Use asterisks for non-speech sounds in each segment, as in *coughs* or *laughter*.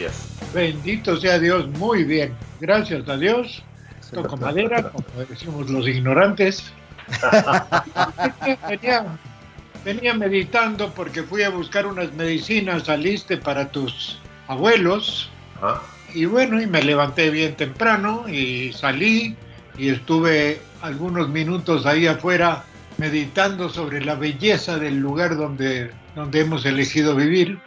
Días. Bendito sea Dios, muy bien. Gracias a Dios. Toco madera, como decimos los ignorantes. *laughs* venía, meditando porque fui a buscar unas medicinas al para tus abuelos. Y bueno, y me levanté bien temprano y salí y estuve algunos minutos ahí afuera meditando sobre la belleza del lugar donde, donde hemos elegido vivir.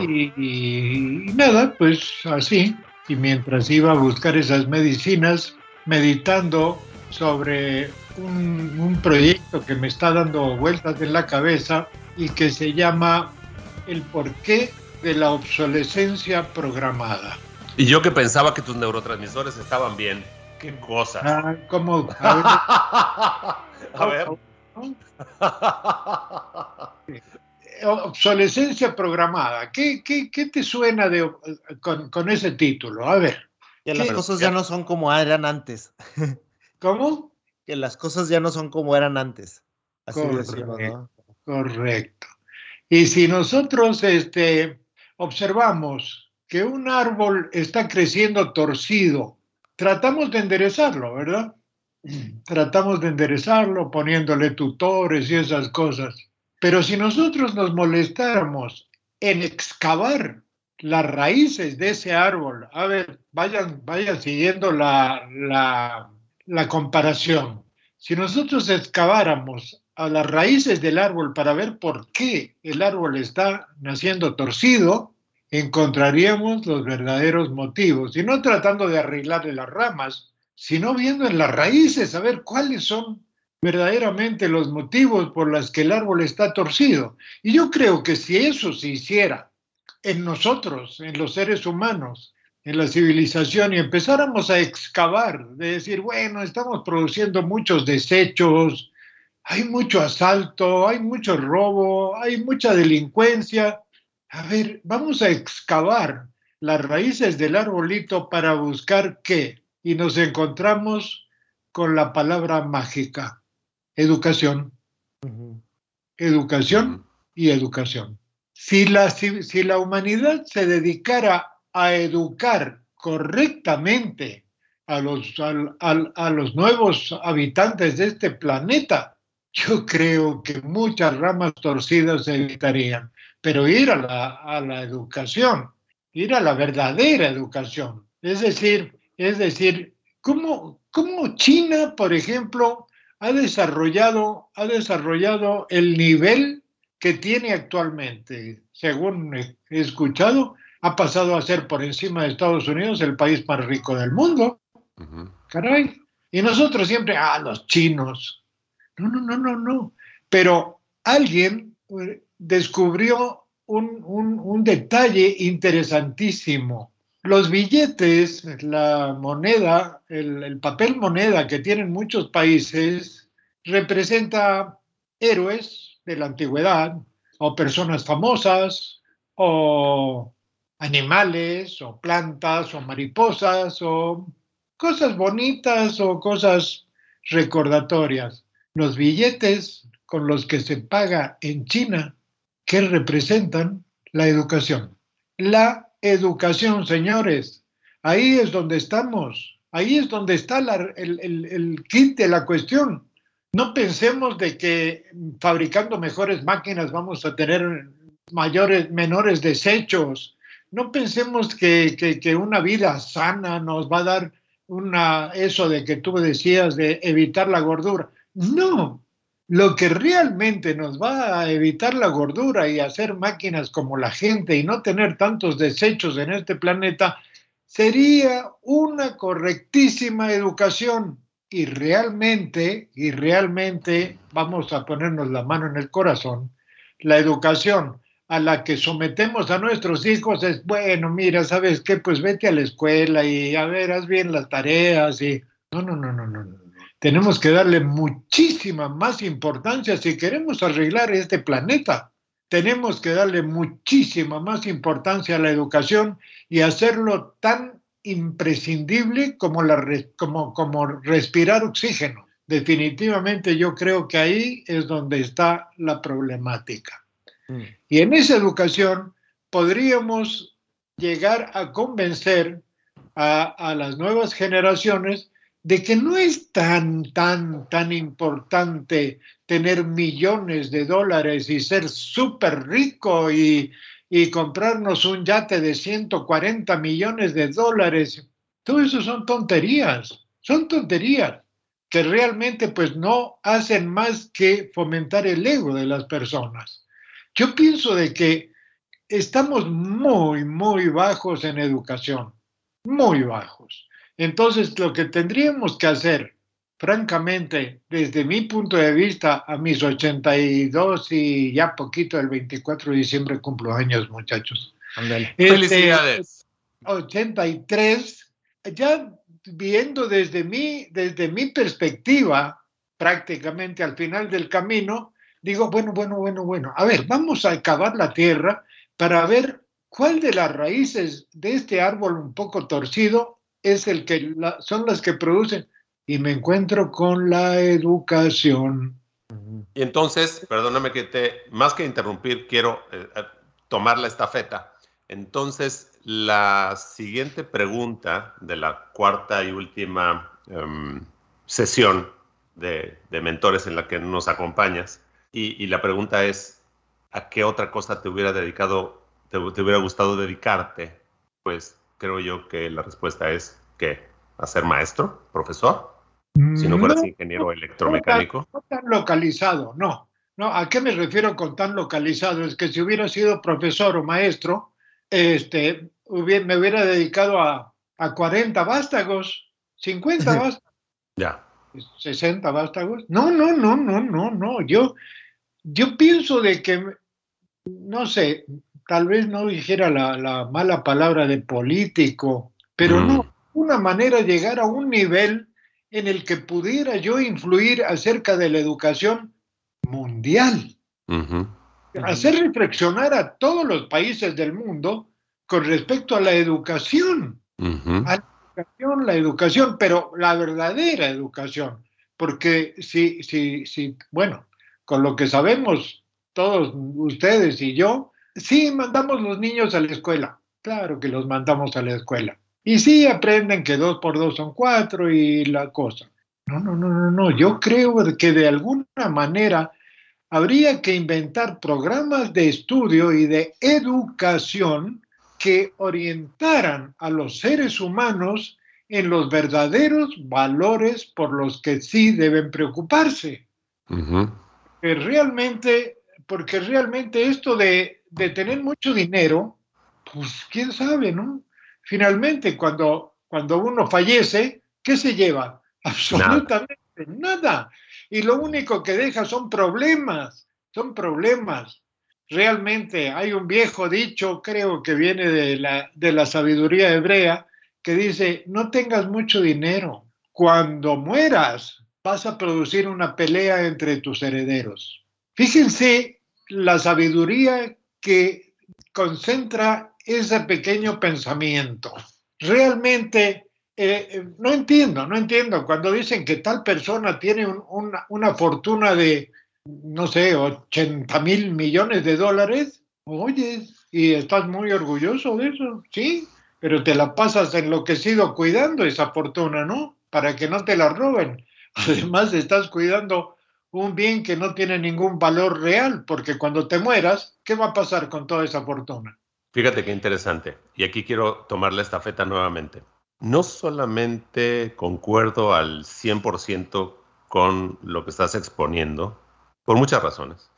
Y, nada, pues así. Y mientras iba a buscar esas medicinas, meditando sobre un, proyecto que me está dando vueltas en la cabeza y que se llama El porqué de la obsolescencia programada. Y yo que pensaba que tus neurotransmisores estaban bien. ¿Qué cosa? Ah, ¿Cómo? *laughs* A ver. *laughs* Obsolescencia programada. ¿Qué, qué, qué te suena de, con, con, ese título? A ver. Que las cosas ya no son como eran antes. *laughs* ¿Cómo? que las cosas ya no son como eran antes. Así correcto, correcto. Y si nosotros este, observamos que un árbol está creciendo torcido, tratamos de enderezarlo, ¿verdad? *clears throat* Tratamos de enderezarlo poniéndole tutores y esas cosas. Pero si nosotros nos molestáramos en excavar las raíces de ese árbol, a ver, vayan, vayan siguiendo la, la, la comparación. Si nosotros excaváramos a las raíces del árbol para ver por qué el árbol está naciendo torcido, encontraríamos los verdaderos motivos. Y no tratando de arreglarle las ramas, sino viendo en las raíces a ver cuáles son verdaderamente los motivos por los que el árbol está torcido. Y yo creo que si eso se hiciera en nosotros, en los seres humanos, en la civilización y empezáramos a excavar, de decir, bueno, estamos produciendo muchos desechos, hay mucho asalto, hay mucho robo, hay mucha delincuencia. A ver, vamos a excavar las raíces del arbolito para buscar qué. Y nos encontramos con la palabra mágica, educación. Educación y educación. Si la, si la humanidad se dedicara a educar correctamente a los, a, los nuevos habitantes de este planeta, yo creo que muchas ramas torcidas se evitarían. Pero ir a la, a la educación, ir a la verdadera educación, es decir, es decir, ¿cómo, cómo China, por ejemplo, ha desarrollado, ha desarrollado el nivel que tiene actualmente? Según he escuchado, ha pasado a ser por encima de Estados Unidos el país más rico del mundo. Caray. Y nosotros siempre, ah, los chinos. No, no, no, no, no. Pero alguien eh, descubrió un, detalle interesantísimo. Los billetes, la moneda, el, el, papel moneda que tienen muchos países, representa héroes de la antigüedad, o personas famosas, o animales o plantas o mariposas o cosas bonitas o cosas recordatorias. Los billetes con los que se paga en China, que representan la educación. La educación, señores, ahí es donde estamos, ahí es donde está el, el kit de la cuestión. No pensemos de que fabricando mejores máquinas vamos a tener mayores, menores desechos, no pensemos que, una vida sana nos va a dar una, eso de que tú decías de evitar la gordura. No, lo que realmente nos va a evitar la gordura y hacer máquinas como la gente y no tener tantos desechos en este planeta sería una correctísima educación. Y realmente, y realmente, vamos a ponernos la mano en el corazón, la educación a la que sometemos a nuestros hijos es, bueno, mira, ¿sabes qué? Pues vete a la escuela y a ver, haz bien las tareas y... No, no, no, no, no. no. Tenemos que darle muchísima más importancia si queremos arreglar este planeta. Tenemos que darle muchísima más importancia a la educación y hacerlo tan imprescindible como, la, como, como respirar oxígeno. Definitivamente yo creo que ahí es donde está la problemática. Mm. Y en esa educación podríamos llegar a convencer a, a, las nuevas generaciones de que no es tan, tan, tan importante tener millones de dólares y ser súper rico y, y comprarnos un yate de 140 millones de dólares. Todo eso son tonterías, son tonterías que realmente pues no hacen más que fomentar el ego de las personas. Yo pienso de que estamos muy, muy bajos en educación, muy bajos. Entonces, lo que tendríamos que hacer, francamente, desde mi punto de vista, a mis 82 y ya poquito, el 24 de diciembre cumplo años, muchachos. Este, Felicidades. 83, ya viendo desde mi, desde mi perspectiva, prácticamente al final del camino, digo, bueno, bueno, bueno, bueno, a ver, vamos a acabar la tierra para ver cuál de las raíces de este árbol un poco torcido es el que son las que producen. Y me encuentro con la educación. Y entonces, perdóname que te, más que interrumpir, quiero eh, tomar la estafeta. Entonces, la siguiente pregunta de la cuarta y última em, sesión de, de, mentores en la que nos acompañas y, la pregunta es, ¿a qué otra cosa te hubiera dedicado, te, hubiera gustado dedicarte? Pues creo yo que la respuesta es que a ser maestro, profesor, si no fueras ingeniero electromecánico. No tan, localizado, no. No, ¿a qué me refiero con tan localizado? Es que si hubiera sido profesor o maestro, este, me hubiera dedicado a, a 40 vástagos, 50 vástagos. Ya. 60 vástagos. No, no, no, no, no, no. Yo, yo pienso de que, no sé, tal vez no dijera la, mala palabra de político, pero no, mm. una manera de llegar a un nivel en el que pudiera yo influir acerca de la educación mundial. Hacer reflexionar a todos los países del mundo con respecto a la educación. A la educación, la educación, pero la verdadera educación. Porque si, si, si, bueno, con lo que sabemos todos ustedes y yo, sí mandamos los niños a la escuela. Claro que los mandamos a la escuela. Y sí aprenden que dos por dos son cuatro y la cosa. No, no, no, no, no. Yo creo que de alguna manera habría que inventar programas de estudio y de educación que orientaran a los seres humanos en los verdaderos valores por los que sí deben preocuparse realmente, porque realmente esto de, tener mucho dinero, pues quién sabe, ¿no? Finalmente, cuando, cuando uno fallece, ¿qué se lleva? *laughs* Absolutamente nada. Y lo único que deja son problemas, son problemas. Realmente hay un viejo dicho, creo que viene de la, de la sabiduría hebrea, que dice, no tengas mucho dinero. Cuando mueras, vas a producir una pelea entre tus herederos. Fíjense la sabiduría que concentra ese pequeño pensamiento. Realmente, eh, eh, no entiendo, no entiendo. Cuando dicen que tal persona tiene una, una, fortuna de, no sé, 80 mil millones de dólares, oye, y estás muy orgulloso de eso, sí, pero te la pasas enloquecido cuidando esa fortuna, ¿no? Para que no te la roben. *laughs* Además, estás cuidando un bien que no tiene ningún valor real, porque cuando te mueras, ¿qué va a pasar con toda esa fortuna? Fíjate qué interesante. Y aquí quiero tomar la estafeta nuevamente. No solamente concuerdo al 100% con lo que estás exponiendo, por muchas razones,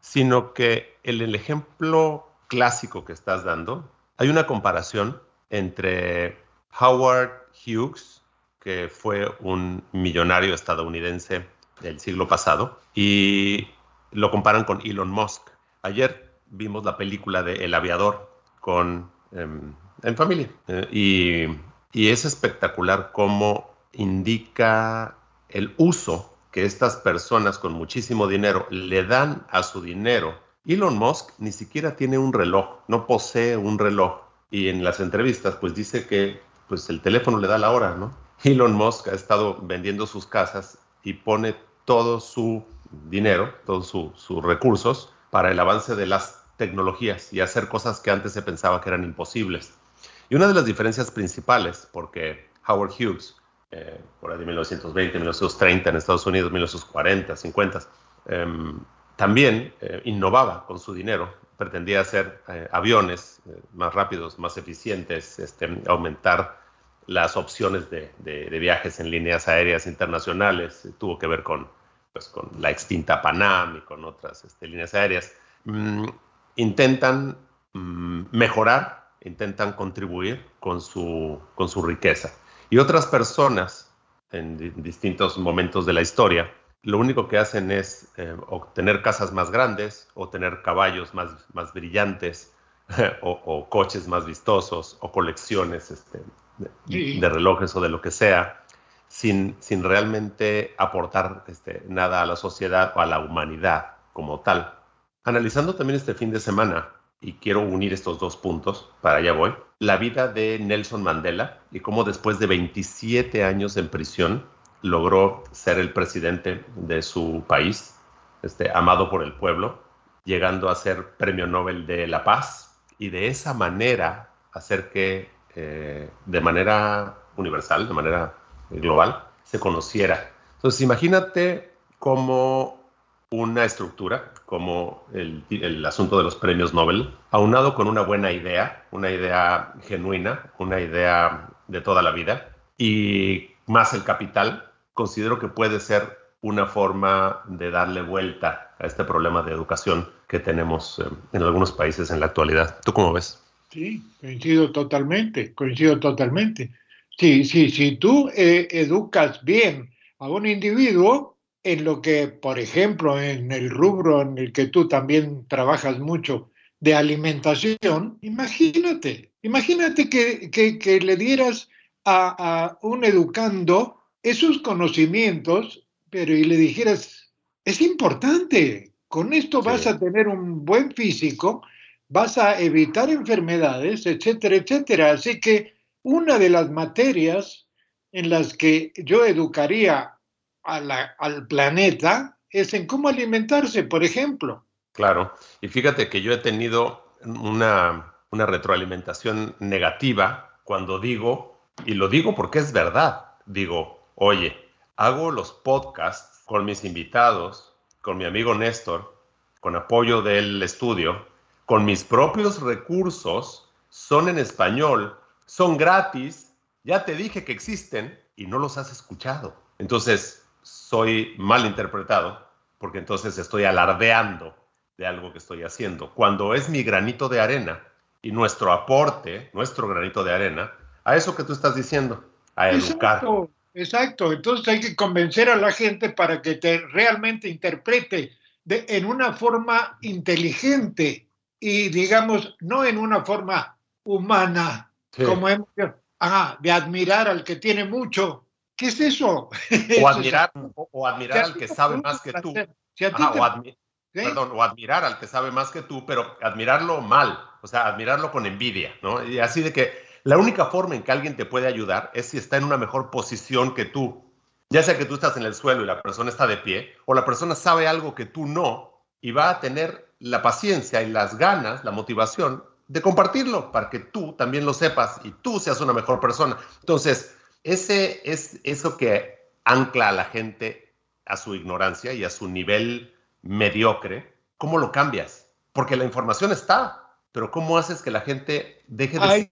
sino que en el ejemplo clásico que estás dando, hay una comparación entre Howard Hughes que fue un millonario estadounidense del siglo pasado, y lo comparan con Elon Musk. Ayer vimos la película de El Aviador con, em, en familia. Eh, y, y es espectacular cómo indica el uso que estas personas con muchísimo dinero le dan a su dinero. Elon Musk ni siquiera tiene un reloj, no posee un reloj. Y en las entrevistas, pues dice que pues el teléfono le da la hora, ¿no? Elon Musk ha estado vendiendo sus casas y pone todo su dinero, todos sus recursos para el avance de las tecnologías y hacer cosas que antes se pensaba que eran imposibles. Y una de las diferencias principales, porque Howard Hughes, eh, por ahí de 1920, 1930 en Estados Unidos, 1940, 50, em, también eh, innovaba con su dinero, pretendía hacer eh, aviones más rápidos, más eficientes, este, aumentar las opciones de, viajes en líneas aéreas internacionales, tuvo que ver con, pues, con la extinta Panam y con otras este, líneas aéreas. Mm, intentan mm, mejorar, intentan contribuir con su, con su riqueza. Y otras personas en distintos momentos de la historia, lo único que hacen es eh, obtener casas más grandes o tener caballos más, más brillantes *laughs* o, coches más vistosos o colecciones este, de, relojes o de lo que sea, sin, sin realmente aportar este, nada a la sociedad o a la humanidad como tal. Analizando también este fin de semana, y quiero unir estos dos puntos, para allá voy, la vida de Nelson Mandela y cómo después de 27 años en prisión logró ser el presidente de su país, este, amado por el pueblo, llegando a ser premio Nobel de la Paz y de esa manera hacer que eh, de manera universal, de manera global, se conociera. Entonces imagínate cómo una estructura como el, el, asunto de los premios Nobel, aunado con una buena idea, una idea genuina, una idea de toda la vida, y más el capital, considero que puede ser una forma de darle vuelta a este problema de educación que tenemos eh, en algunos países en la actualidad. ¿Tú cómo ves? Sí, coincido totalmente, coincido totalmente. Sí, sí, si tú eh, educas bien a un individuo, en lo que, por ejemplo, en el rubro en el que tú también trabajas mucho de alimentación, imagínate, imagínate que, le dieras a, un educando esos conocimientos, pero y le dijeras, es importante, con esto vas a tener un buen físico, vas a evitar enfermedades, etcétera, etcétera. Así que una de las materias en las que yo educaría al planeta es en cómo alimentarse, por ejemplo. Claro, y fíjate que yo he tenido una, una retroalimentación negativa cuando digo, y lo digo porque es verdad, digo, oye, hago los podcasts con mis invitados, con mi amigo Néstor, con apoyo del estudio, con mis propios recursos, son en español, son gratis, ya te dije que existen y no los has escuchado. Entonces, soy mal interpretado, porque entonces estoy alardeando de algo que estoy haciendo. Cuando es mi granito de arena y nuestro aporte, nuestro granito de arena, a eso que tú estás diciendo, a educar. Exacto, exacto. Entonces hay que convencer a la gente para que te realmente interprete de, en una forma inteligente y digamos, no en una forma humana, como hemos, de admirar al que tiene mucho, ¿Qué es eso? O *laughs* admirar, o, admirar al que sabe más que tú. Perdón, o admirar al que sabe más que tú, pero admirarlo mal, o sea, admirarlo con envidia, ¿no? Y así de que la única forma en que alguien te puede ayudar es si está en una mejor posición que tú. Ya sea que tú estás en el suelo y la persona está de pie, o la persona sabe algo que tú no, y va a tener la paciencia y las ganas, la motivación de compartirlo para que tú también lo sepas y tú seas una mejor persona. Entonces, ese es eso que ancla a la gente a su ignorancia y a su nivel mediocre. ¿Cómo lo cambias? Porque la información está, pero ¿cómo haces que la gente deje de?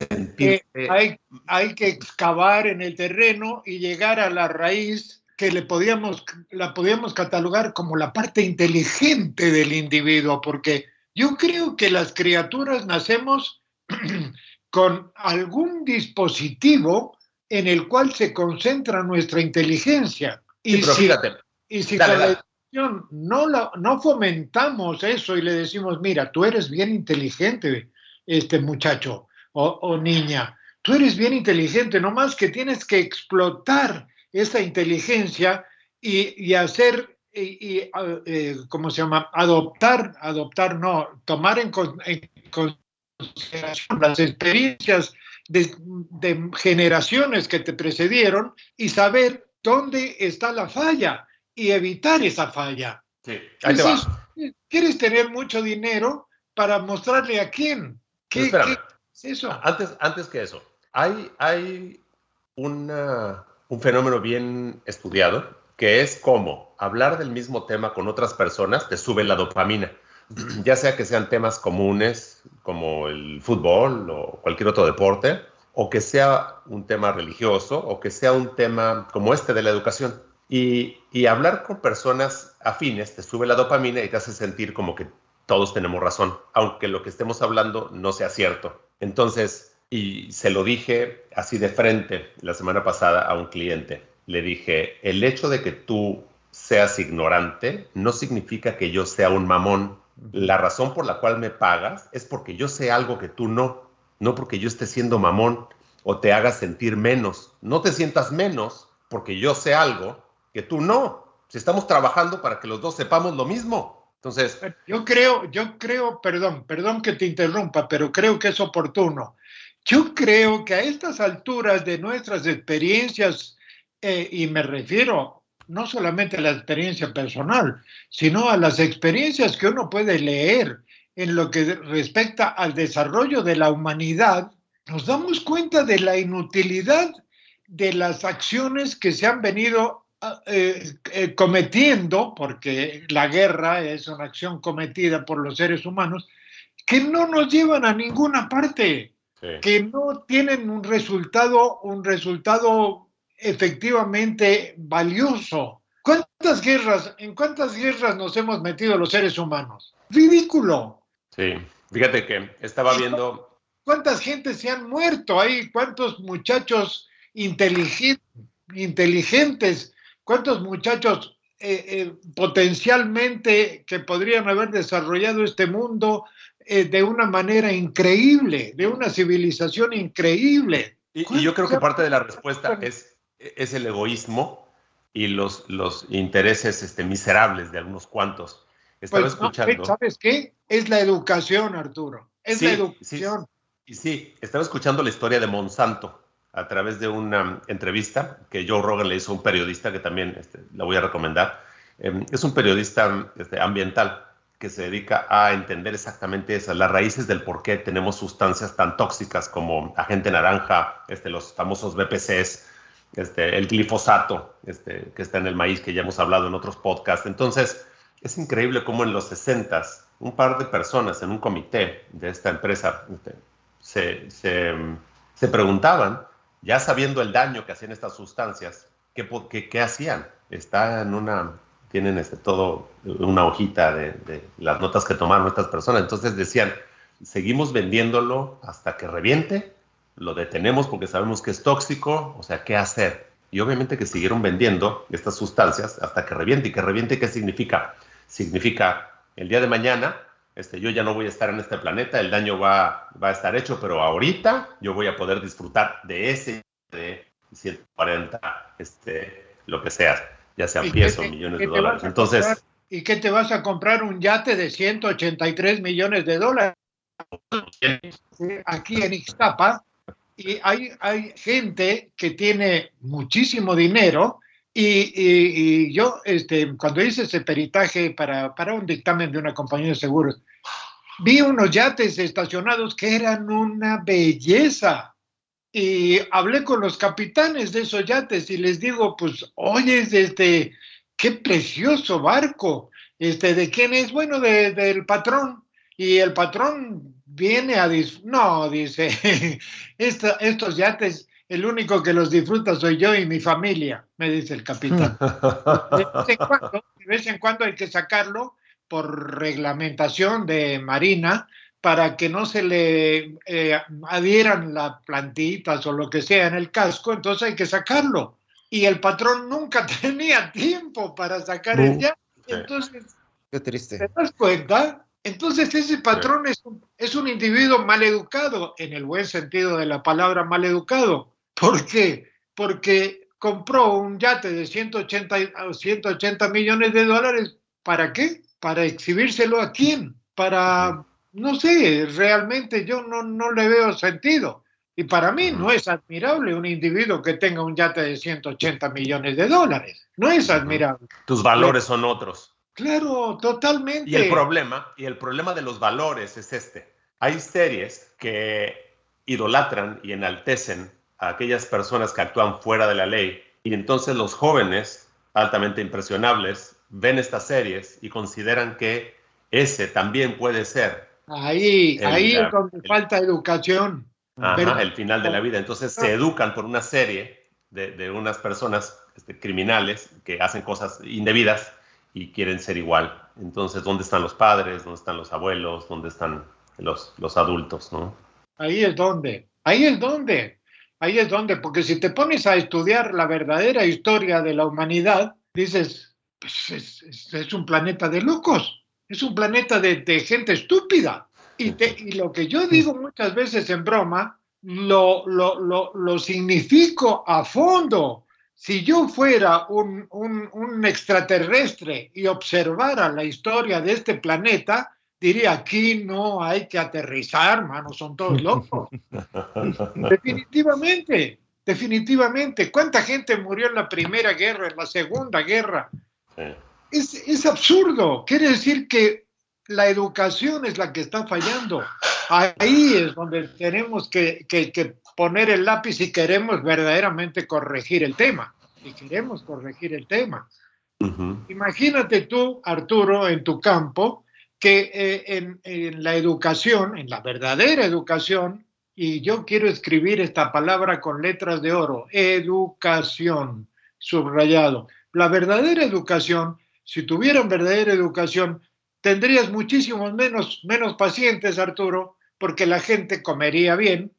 Hay, hay, que excavar en el terreno y llegar a la raíz que le podíamos, la podíamos catalogar como la parte inteligente del individuo, porque yo creo que las criaturas nacemos *clears throat* con algún dispositivo en el cual se concentra nuestra inteligencia. Y si, Y si no, no fomentamos eso y le decimos, mira, tú eres bien inteligente, este muchacho o, niña, tú eres bien inteligente, no más que tienes que explotar esa inteligencia y, hacer, y, eh, ¿cómo se llama? Adoptar, adoptar, no, tomar en, consideración las experiencias de, generaciones que te precedieron y saber dónde está la falla y evitar esa falla. Sí, ahí te va. ¿Quieres tener mucho dinero para mostrarle a quién? ¿Qué, es eso? Antes, antes que eso, hay, hay un fenómeno bien estudiado que es como hablar del mismo tema con otras personas te sube la dopamina. *clears throat* Ya sea que sean temas comunes como el fútbol o cualquier otro deporte, o que sea un tema religioso, o que sea un tema como este de la educación y, hablar con personas afines te sube la dopamina y te hace sentir como que todos tenemos razón, aunque lo que estemos hablando no sea cierto. Entonces, y se lo dije así de frente la semana pasada a un cliente. Le dije, el hecho de que tú seas ignorante no significa que yo sea un mamón. La razón por la cual me pagas es porque yo sé algo que tú no, no porque yo esté siendo mamón o te haga sentir menos. No te sientas menos porque yo sé algo que tú no. Si estamos trabajando para que los dos sepamos lo mismo. Entonces. Yo creo, yo creo, perdón, perdón que te interrumpa, pero creo que es oportuno. Yo creo que a estas alturas de nuestras experiencias, eh, y me refiero no solamente a la experiencia personal, sino a las experiencias que uno puede leer en lo que respecta al desarrollo de la humanidad, nos damos cuenta de la inutilidad de las acciones que se han venido eh, eh, cometiendo, porque la guerra es una acción cometida por los seres humanos, que no nos llevan a ninguna parte, que no tienen un resultado, un resultado efectivamente valioso. ¿Cuántas guerras, en cuántas guerras nos hemos metido los seres humanos? Ridículo. Sí, fíjate que estaba viendo... ¿Cuántas gentes se han muerto ahí? ¿Cuántos muchachos inteligentes, inteligentes ¿Cuántos muchachos eh, eh, potencialmente que podrían haber desarrollado este mundo eh, de una manera increíble, de una civilización increíble? Y, yo creo que parte de la respuesta es, es el egoísmo y los, los intereses este, miserables de algunos cuantos. Estaba pues, escuchando. ¿Sabes qué? Es la educación, Arturo. Es la educación. Sí, sí, estaba escuchando la historia de Monsanto a través de una entrevista que Joe Rogan le hizo a un periodista que también este, la voy a recomendar. Em, es un periodista este, ambiental que se dedica a entender exactamente esas, las raíces del por qué tenemos sustancias tan tóxicas como agente naranja, este, los famosos BPCs, este, el glifosato este, que está en el maíz, que ya hemos hablado en otros podcasts. Entonces, es increíble cómo en los 60 un par de personas en un comité de esta empresa este, se, se, se preguntaban ya sabiendo el daño que hacían estas sustancias, ¿qué, qué, hacían? Está en una, tienen este, todo una hojita de, las notas que tomaron estas personas. Entonces decían, seguimos vendiéndolo hasta que reviente, lo detenemos porque sabemos que es tóxico, o sea, ¿qué hacer? Y obviamente que siguieron vendiendo estas sustancias hasta que reviente. ¿Y que reviente qué significa? Significa el día de mañana este, yo ya no voy a estar en este planeta, el daño va, va a estar hecho, pero ahorita yo voy a poder disfrutar de ese de 140, este, lo que sea, ya sean pies o millones de dólares. Entonces, ¿y qué te vas a comprar un yate de 183 millones de dólares? Aquí en Ixtapa, y hay, hay gente que tiene muchísimo dinero y, yo, este, cuando hice ese peritaje para, para un dictamen de una compañía de seguros, vi unos yates estacionados que eran una belleza. Y hablé con los capitanes de esos yates y les digo, pues, oye, este, qué precioso barco. Este, ¿De quién es? Bueno, del patrón. Y el patrón viene a... No, dice, *laughs* estos yates el único que los disfruta soy yo y mi familia, me dice el capitán. *laughs* De vez en cuando, hay que sacarlo por reglamentación de Marina para que no se le eh, adhieran las plantitas o lo que sea en el casco, entonces hay que sacarlo. Y el patrón nunca *laughs* tenía tiempo para sacar el yate. entonces, Qué triste. ¿te das cuenta? Entonces ese patrón es, un, es un individuo mal educado, en el buen sentido de la palabra mal educado. ¿Por qué? Porque compró un yate de 180, y- 180 millones de dólares. ¿Para qué? Para exhibírselo a quién? Para, no sé, realmente yo no, no le veo sentido. Y para mí no es admirable un individuo que tenga un yate de 180 millones de dólares. No es admirable. Tus valores son otros. Claro, totalmente. Y el problema, y el problema de los valores es este. Hay series que idolatran y enaltecen a aquellas personas que actúan fuera de la ley y entonces los jóvenes altamente impresionables ven estas series y consideran que ese también puede ser Ahí, El- ahí la- es donde el- falta educación. ajá, Pero- el final de la vida. Entonces se educan por una serie de, de unas personas este, criminales que hacen cosas indebidas y quieren ser igual. Entonces, ¿dónde están los padres? ¿Dónde están los abuelos? ¿Dónde están los, los adultos? ¿no? Ahí es donde. Ahí es donde. Ahí es donde. Porque si te pones a estudiar la verdadera historia de la humanidad, dices, pues es, es- es un planeta de locos. Es un planeta de, de gente estúpida. Y, te- y lo que yo digo muchas veces en broma, lo, lo, lo, lo significo a fondo. Si yo fuera un, un, un extraterrestre y observara la historia de este planeta, diría, aquí no hay que aterrizar, mano, son todos locos. *laughs* definitivamente, definitivamente. ¿Cuánta gente murió en la Primera Guerra, en la Segunda Guerra? Sí. Es, es absurdo. Quiere decir que la educación es la que está fallando. Ahí es donde tenemos que, que- que poner el lápiz si queremos verdaderamente corregir el tema. Si queremos corregir el tema. Ujú. Imagínate tú, Arturo, en tu campo, que eh, en, en la educación, en la verdadera educación, y yo quiero escribir esta palabra con letras de oro, educación, subrayado. La verdadera educación, si tuvieran verdadera educación, tendrías muchísimos menos, menos pacientes, Arturo, porque la gente comería bien,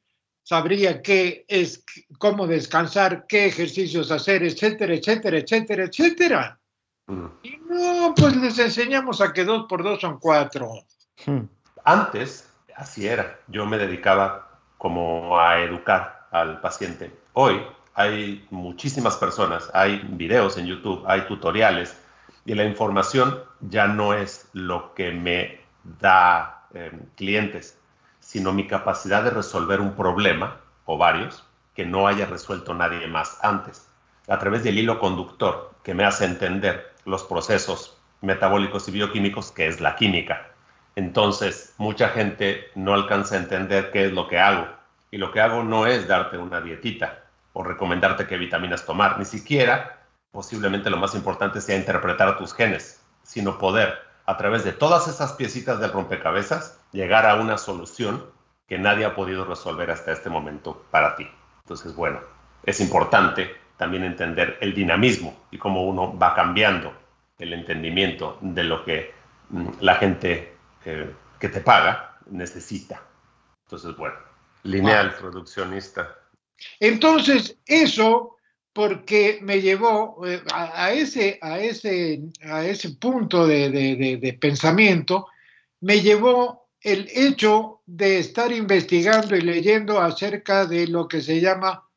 sabría qué es, cómo descansar, qué ejercicios hacer, etcétera, etcétera, etcétera, etcétera. Mm. Y no, pues les enseñamos a que dos por dos son cuatro. Hmm. Antes, así era. Yo me dedicaba como a educar al paciente. Hoy hay muchísimas personas, hay videos en YouTube, hay tutoriales y la información ya no es lo que me da eh, clientes, sino mi capacidad de resolver un problema o varios que no haya resuelto nadie más antes, a través del hilo conductor que me hace entender los procesos metabólicos y bioquímicos que es la química. Entonces, mucha gente no alcanza a entender qué es lo que hago. Y lo que hago no es darte una dietita o recomendarte qué vitaminas tomar. Ni siquiera, posiblemente lo más importante sea interpretar tus genes, sino poder, a través de todas esas piecitas del rompecabezas, llegar a una solución que nadie ha podido resolver hasta este momento para ti. Entonces, bueno, es importante también entender el dinamismo y cómo uno va cambiando el entendimiento de lo que mm, la gente eh, que te paga necesita. Entonces, bueno, lineal, produccionista. Entonces, eso, porque me llevó eh, a, ese, a, ese, a ese punto de- de pensamiento, me llevó el hecho de estar investigando y leyendo acerca de lo que se llama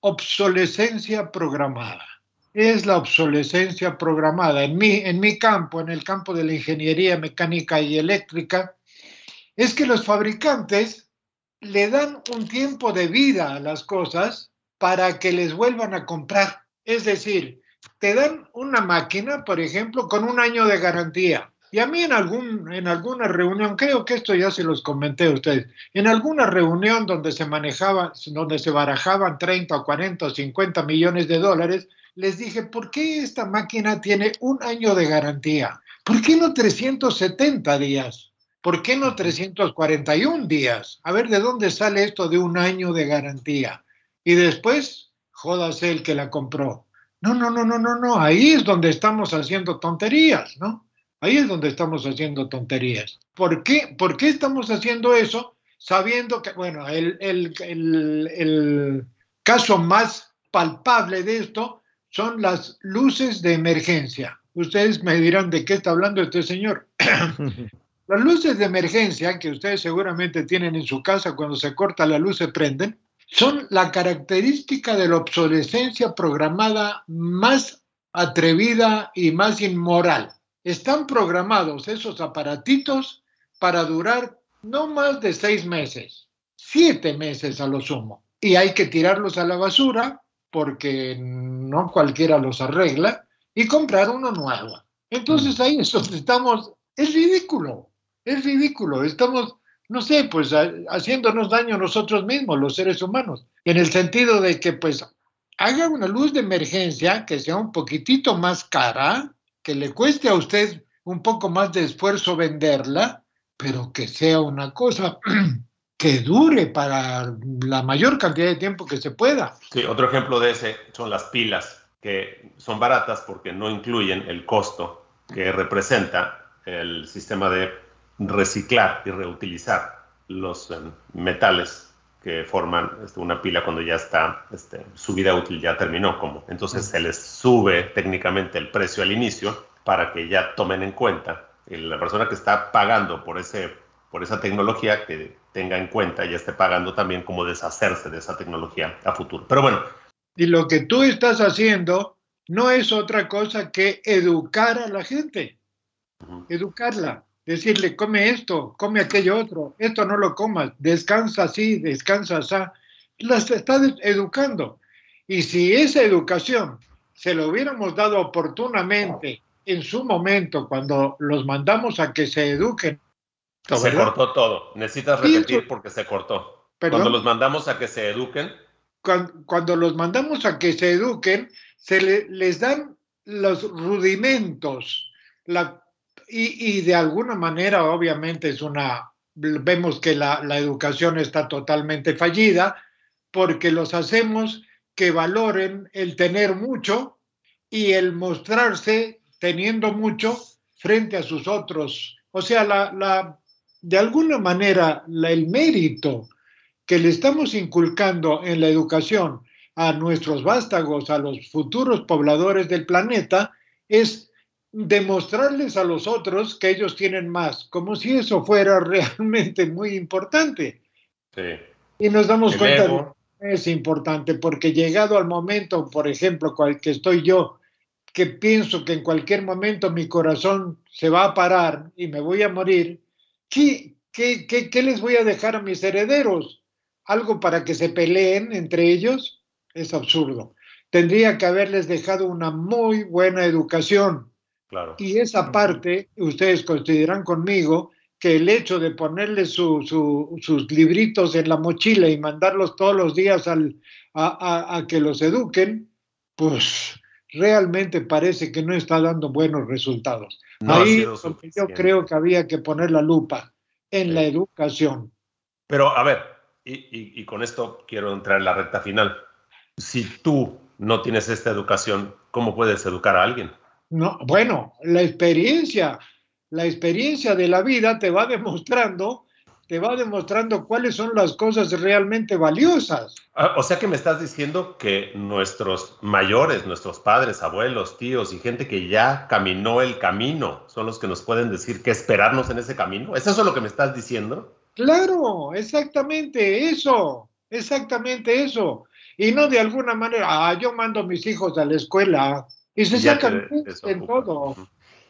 obsolescencia programada. Es la obsolescencia programada. En mi, en mi campo, en el campo de la ingeniería mecánica y eléctrica, es que los fabricantes le dan un tiempo de vida a las cosas para que les vuelvan a comprar. Es decir, te dan una máquina, por ejemplo, con un año de garantía. Y a mí en, algún, en alguna reunión, creo que esto ya se los comenté a ustedes, en alguna reunión donde se manejaban, donde se barajaban 30 o 40 o 50 millones de dólares, les dije, ¿por qué esta máquina tiene un año de garantía? ¿Por qué no 370 días? ¿Por qué no 341 días? A ver, ¿de dónde sale esto de un año de garantía? Y después, jódase el que la compró. No, no, no, no, no, no. Ahí es donde estamos haciendo tonterías, ¿no? Ahí es donde estamos haciendo tonterías. ¿Por qué, ¿Por qué estamos haciendo eso? Sabiendo que, bueno, el, el, el, el caso más palpable de esto son las luces de emergencia. ustedes me dirán de qué está hablando este señor. *coughs* Las luces de emergencia que ustedes seguramente tienen en su casa cuando se corta la luz se prenden, son la característica de la obsolescencia programada más atrevida y más inmoral. Están programados esos aparatitos para durar no más de seis meses, siete meses a lo sumo. Y hay que tirarlos a la basura porque no cualquiera los arregla y comprar uno nuevo. Entonces ahí estamos, es ridículo, es ridículo, estamos, no sé, pues haciéndonos daño nosotros mismos, los seres humanos, en el sentido de que pues haga una luz de emergencia que sea un poquitito más cara, que le cueste a usted un poco más de esfuerzo venderla, pero que sea una cosa *clears throat* que dure para la mayor cantidad de tiempo que se pueda. Sí, otro ejemplo de ese son las pilas, que son baratas porque no incluyen el costo que representa el sistema de reciclar y reutilizar los eh, metales que forman este, una pila cuando ya está, este, su vida útil ya terminó. Como. Entonces se les sube técnicamente el precio al inicio para que ya tomen en cuenta la persona que está pagando por, ese, por esa tecnología que tenga en cuenta y esté pagando también cómo deshacerse de esa tecnología a futuro. Pero bueno. Y lo que tú estás haciendo no es otra cosa que educar a la gente, educarla decirle, come esto, come aquello otro, esto no lo comas, descansa así, descansa así. Las está educando. Y si esa educación se lo hubiéramos dado oportunamente en su momento, cuando los mandamos a que se eduquen. Se cortó todo. Necesitas repetir porque se cortó. Cuando los mandamos a que se eduquen. Cuando, los mandamos a que se eduquen, se les dan los rudimentos, la y, de alguna manera, obviamente, es una, vemos que la, educación está totalmente fallida porque los hacemos que valoren el tener mucho y el mostrarse teniendo mucho frente a sus otros. O sea, la, la, de alguna manera, el mérito que le estamos inculcando en la educación a nuestros vástagos, a los futuros pobladores del planeta, es demostrarles a los otros que ellos tienen más, como si eso fuera *laughs* realmente muy importante. Y nos damos cuenta de que es importante, porque llegado al momento, por ejemplo, cual que estoy yo, que pienso que en cualquier momento mi corazón se va a parar y me voy a morir, ¿qué, qué, qué, qué les voy a dejar a mis herederos? ¿Algo para que se peleen entre ellos? Es absurdo. Tendría que haberles dejado una muy buena educación, y esa parte, ustedes consideran conmigo que el hecho de ponerle sus libritos en la mochila y mandarlos todos los días al, a, que los eduquen, pues realmente parece que no está dando buenos resultados. Ahí yo creo que había que poner la lupa en la educación. Pero a ver, y, y, con esto quiero entrar en la recta final. Si tú no tienes esta educación, ¿cómo puedes educar a alguien? No, bueno, la experiencia, la experiencia de la vida te va demostrando, te va demostrando cuáles son las cosas realmente valiosas. Ah, o sea que me estás diciendo que nuestros mayores, nuestros padres, abuelos, tíos y gente que ya caminó el camino son los que nos pueden decir qué esperarnos en ese camino. ¿Es eso lo que me estás diciendo? Claro, exactamente eso, exactamente eso. Y no de alguna manera, ah, yo mando a mis hijos a la escuela, y se sacan en todo.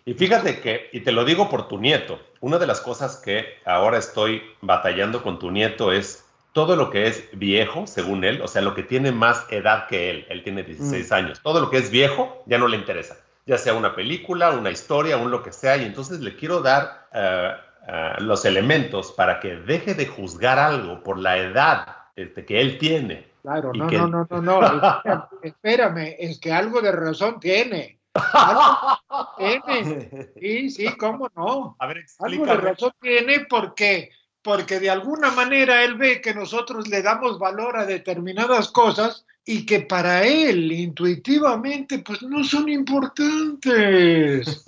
Y fíjate que, y te lo digo por tu nieto, una de las cosas que ahora estoy batallando con tu nieto es todo lo que es viejo, según él, o sea, lo que tiene más edad que él, él tiene 16 mm. años, todo lo que es viejo ya no le interesa, ya sea una película, una historia, un lo que sea, y entonces le quiero dar eh, eh, los elementos para que deje de juzgar algo por la edad este, que él tiene Claro, no, no, no, no, no, espérame, es que algo de razón tiene. tiene. *laughs* Sí, sí, cómo no. A ver, algo de razón tiene porque, porque de alguna manera él ve que nosotros le damos valor a determinadas cosas y que para él intuitivamente pues no son importantes.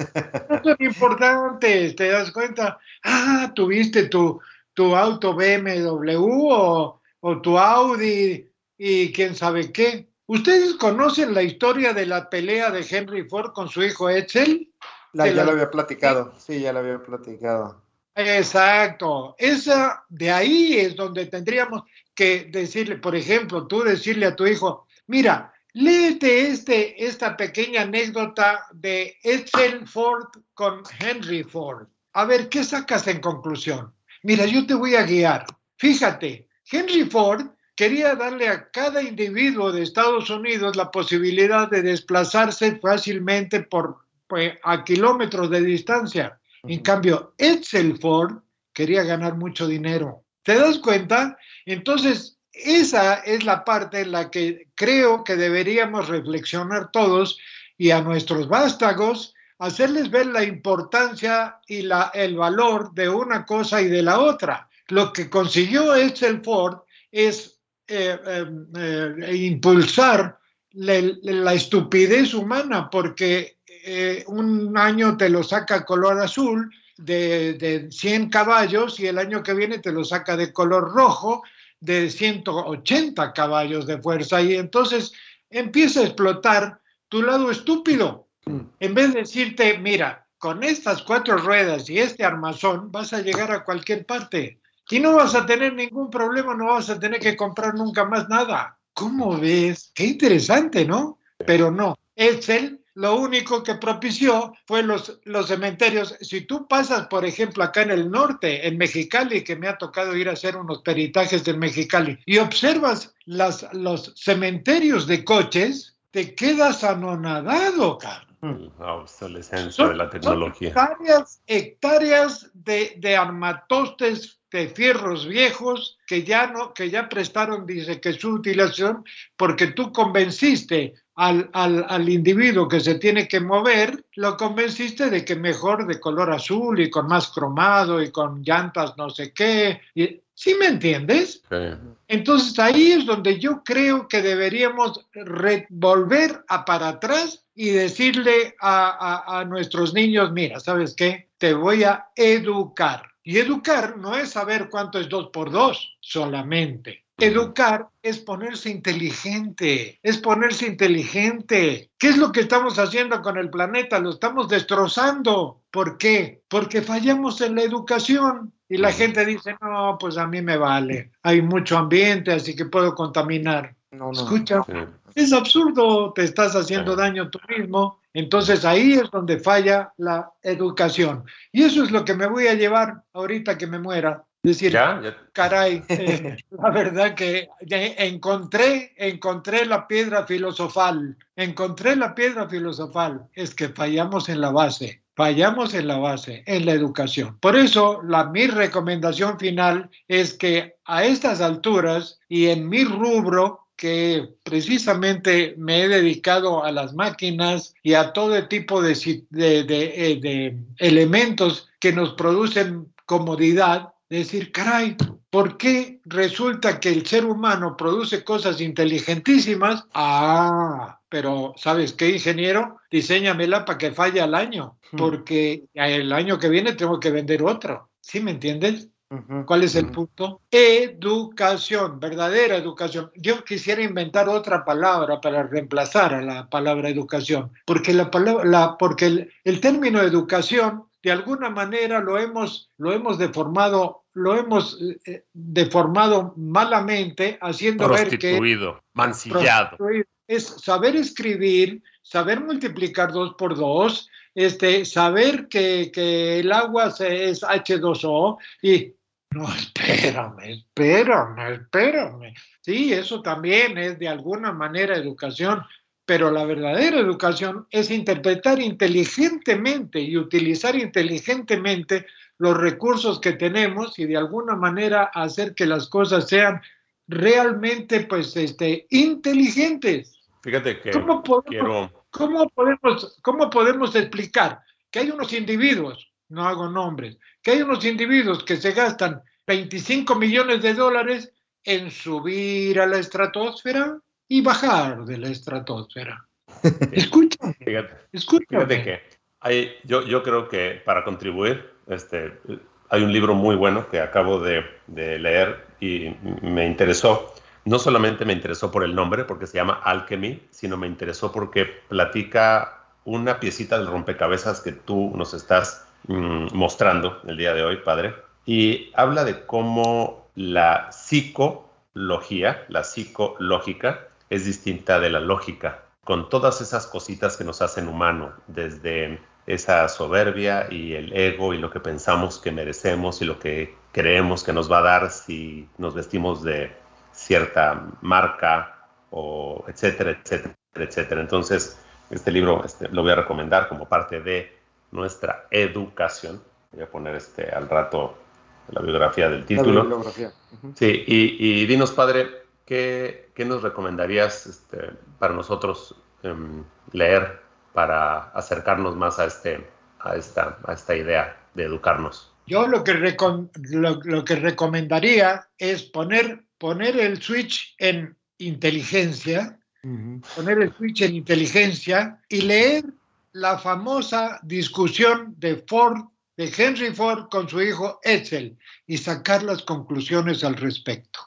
No son importantes, ¿te das cuenta? Ah, tuviste tu, tu auto BMW o, o tu Audi y quién sabe qué. ¿Ustedes conocen la historia de la pelea de Henry Ford con su hijo Edsel? La, ya la... lo había platicado, sí, ya lo había platicado. Exacto. Esa, de ahí es donde tendríamos que decirle, por ejemplo, tú decirle a tu hijo, mira, léete este, esta pequeña anécdota de Edsel Ford con Henry Ford. A ver, ¿qué sacas en conclusión? Mira, yo te voy a guiar. Fíjate, Henry Ford quería darle a cada individuo de Estados Unidos la posibilidad de desplazarse fácilmente por, pues, a kilómetros de distancia. En cambio, Edsel Ford quería ganar mucho dinero. ¿Te das cuenta? Entonces, esa es la parte en la que creo que deberíamos reflexionar todos y a nuestros vástagos hacerles ver la importancia y la, el valor de una cosa y de la otra. Lo que consiguió Edsel Ford es eh, em, eh, impulsar la, la, estupidez humana, porque eh, un año te lo saca color azul de, de 100 caballos y el año que viene te lo saca de color rojo de 180 caballos de fuerza y entonces empieza a explotar tu lado estúpido. Mm. En vez de decirte, mira, con estas cuatro ruedas y este armazón vas a llegar a cualquier parte y no vas a tener ningún problema, no vas a tener que comprar nunca más nada. ¿Cómo ves? Qué interesante, ¿no? Pero no, es él lo único que propició fue los, los cementerios. Si tú pasas, por ejemplo, acá en el norte, en Mexicali, que me ha tocado ir a hacer unos peritajes en Mexicali, y observas las, los cementerios de coches, te quedas anonadado, Carlos. La obsolescencia de la tecnología. hectáreas, hectáreas de, de armatostes de fierros viejos que ya no, que ya prestaron, dice que su utilización, porque tú convenciste al, al, al, individuo que se tiene que mover, lo convenciste de que mejor de color azul y con más cromado y con llantas no sé qué. Y, ¿Sí me entiendes? Sí. Entonces ahí es donde yo creo que deberíamos volver a para atrás y decirle a, a, a nuestros niños, mira, ¿sabes qué? Te voy a educar. Y educar no es saber cuánto es dos por dos solamente. Educar es ponerse inteligente, es ponerse inteligente. ¿Qué es lo que estamos haciendo con el planeta? Lo estamos destrozando. ¿Por qué? Porque fallamos en la educación. Y la gente dice, no, pues a mí me vale. Hay mucho ambiente, así que puedo contaminar. No, no, Escucha, sí. Es absurdo, te estás haciendo daño tú mismo. Entonces ahí es donde falla la educación. Y eso es lo que me voy a llevar ahorita que me muera. Decir, ¿Ya? ¿Ya? caray, *laughs* eh, la verdad que encontré, encontré la piedra filosofal, encontré la piedra filosofal, es que fallamos en la base, fallamos en la base, en la educación. Por eso, la, mi recomendación final es que a estas alturas y en mi rubro, que precisamente me he dedicado a las máquinas y a todo tipo de, de, de, eh, de elementos que nos producen comodidad, decir, caray, ¿por qué resulta que el ser humano produce cosas inteligentísimas? Ah, pero ¿sabes qué, ingeniero? Diseñamela para que falle al año, porque el año que viene tengo que vender otro. ¿Sí me entiendes? ¿Cuál es el punto? Educación, verdadera educación. Yo quisiera inventar otra palabra para reemplazar a la palabra educación, porque, la palabra, la, porque el, el término educación de alguna manera lo hemos, lo hemos deformado, lo hemos eh, deformado malamente, haciendo ver que mancillado. Es saber escribir, saber multiplicar dos por dos, este, saber que, que el agua es H2O y no, espérame, espérame, espérame. Sí, eso también es de alguna manera educación, pero la verdadera educación es interpretar inteligentemente y utilizar inteligentemente los recursos que tenemos y de alguna manera hacer que las cosas sean realmente pues este inteligentes. Fíjate que ¿Cómo podemos, quiero... ¿cómo podemos, ¿Cómo podemos explicar que hay unos individuos, no hago nombres, que hay unos individuos que se gastan 25 millones de dólares en subir a la estratosfera y bajar de la estratosfera. *laughs* Escúchame. Fíjate, escúchame. Fíjate que hay, yo, yo creo que para contribuir, este, hay un libro muy bueno que acabo de, de leer y me interesó, no solamente me interesó por el nombre, porque se llama Alchemy, sino me interesó porque platica una piecita del rompecabezas que tú nos estás mm, mostrando el día de hoy, padre, y habla de cómo la psicología, la psicológica, es distinta de la lógica, con todas esas cositas que nos hacen humano, desde esa soberbia y el ego y lo que pensamos que merecemos y lo que creemos que nos va a dar si nos vestimos de cierta marca o etcétera, etcétera, etcétera. Entonces, este libro este, lo voy a recomendar como parte de nuestra educación. Voy a poner este al rato la biografía del título. Sí, y, dinos, padre, ¿qué, qué nos recomendarías este, para nosotros em, leer para acercarnos más a, este, a, esta, a esta idea de educarnos? Yo lo que, lo, que recomendaría es poner, poner el switch en inteligencia, poner el switch en inteligencia y leer la famosa discusión de Ford, de Henry Ford con su hijo Edsel y sacar las conclusiones al respecto.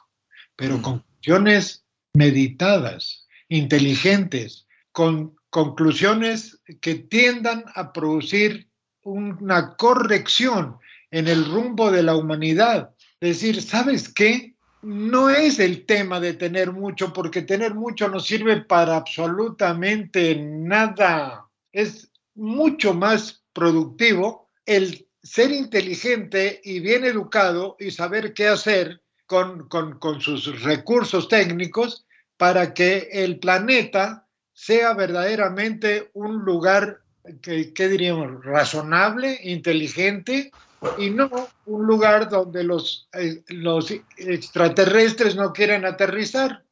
Pero conclusiones meditadas, inteligentes, con conclusiones que tiendan a producir una corrección en el rumbo de la humanidad. Decir, ¿sabes qué? No es el tema de tener mucho, porque tener mucho no sirve para absolutamente nada. Es mucho más productivo el ser inteligente y bien educado y saber qué hacer con, con sus recursos técnicos para que el planeta sea verdaderamente un lugar que, diríamos, razonable, inteligente, y no un lugar donde los, eh, los extraterrestres no quieren aterrizar.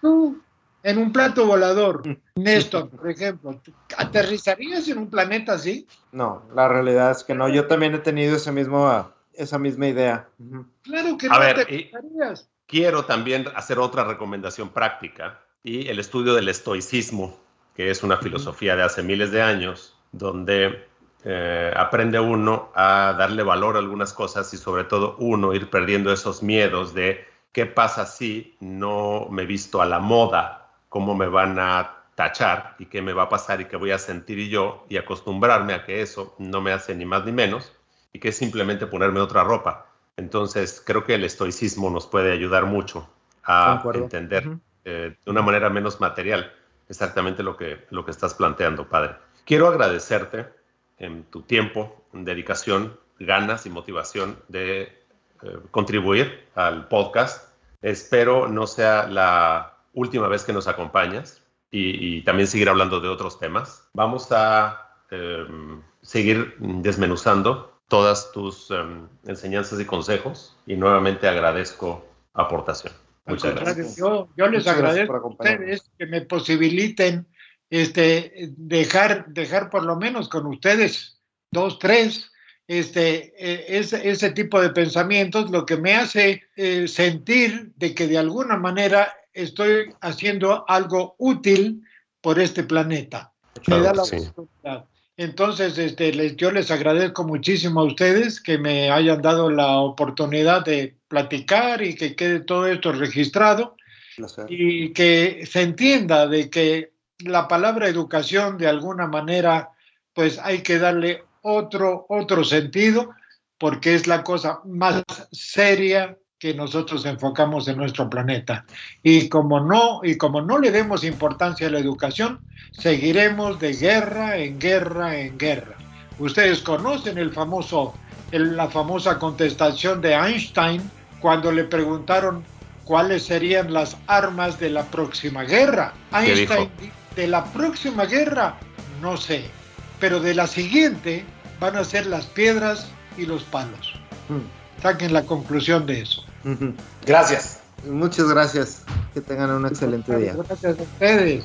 Tú, en un plato volador, *laughs* Néstor, por ejemplo, ¿aterrizarías en un planeta así? No, la realidad es que no. Yo también he tenido ese mismo, esa misma idea. Claro que no aterrizarías. Quiero también hacer otra recomendación práctica y el estudio del estoicismo, que es una filosofía de hace miles de años, donde eh, aprende uno a darle valor a algunas cosas y sobre todo uno ir perdiendo esos miedos de qué pasa si no me visto a la moda, cómo me van a tachar y qué me va a pasar y qué voy a sentir yo y acostumbrarme a que eso no me hace ni más ni menos y que es simplemente ponerme otra ropa. Entonces creo que el estoicismo nos puede ayudar mucho a entender eh, de una manera menos material exactamente lo que, lo que estás planteando, padre. Quiero agradecerte en tu tiempo, dedicación, ganas y motivación de eh, contribuir al podcast. Espero no sea la última vez que nos acompañas y, también seguir hablando de otros temas. Vamos a em, seguir desmenuzando todas tus em, enseñanzas y consejos y nuevamente agradezco aportación. Muchas gracias. Yo, les agradezco a ustedes que me posibiliten este, dejar, dejar por lo menos con ustedes dos, tres, este, e, ese, ese tipo de pensamientos, lo que me hace eh, sentir de que de alguna manera estoy haciendo algo útil por este planeta. me da la oportunidad. Entonces, este, yo les agradezco muchísimo a ustedes que me hayan dado la oportunidad de platicar y que quede todo esto registrado y que se entienda de que la palabra educación de alguna manera pues hay que darle otro, otro sentido porque es la cosa más seria que nosotros enfocamos en nuestro planeta. Y como no, y como no le demos importancia a la educación, seguiremos de guerra en guerra en guerra. Ustedes conocen el famoso, la famosa contestación de Einstein cuando le preguntaron cuáles serían las armas de la próxima guerra. Einstein, de la próxima guerra, no sé, pero de la siguiente van a ser las piedras y los palos. Hmm. Saquen la conclusión de eso. Gracias. Muchas gracias. Que tengan un excelente día. Gracias a ustedes.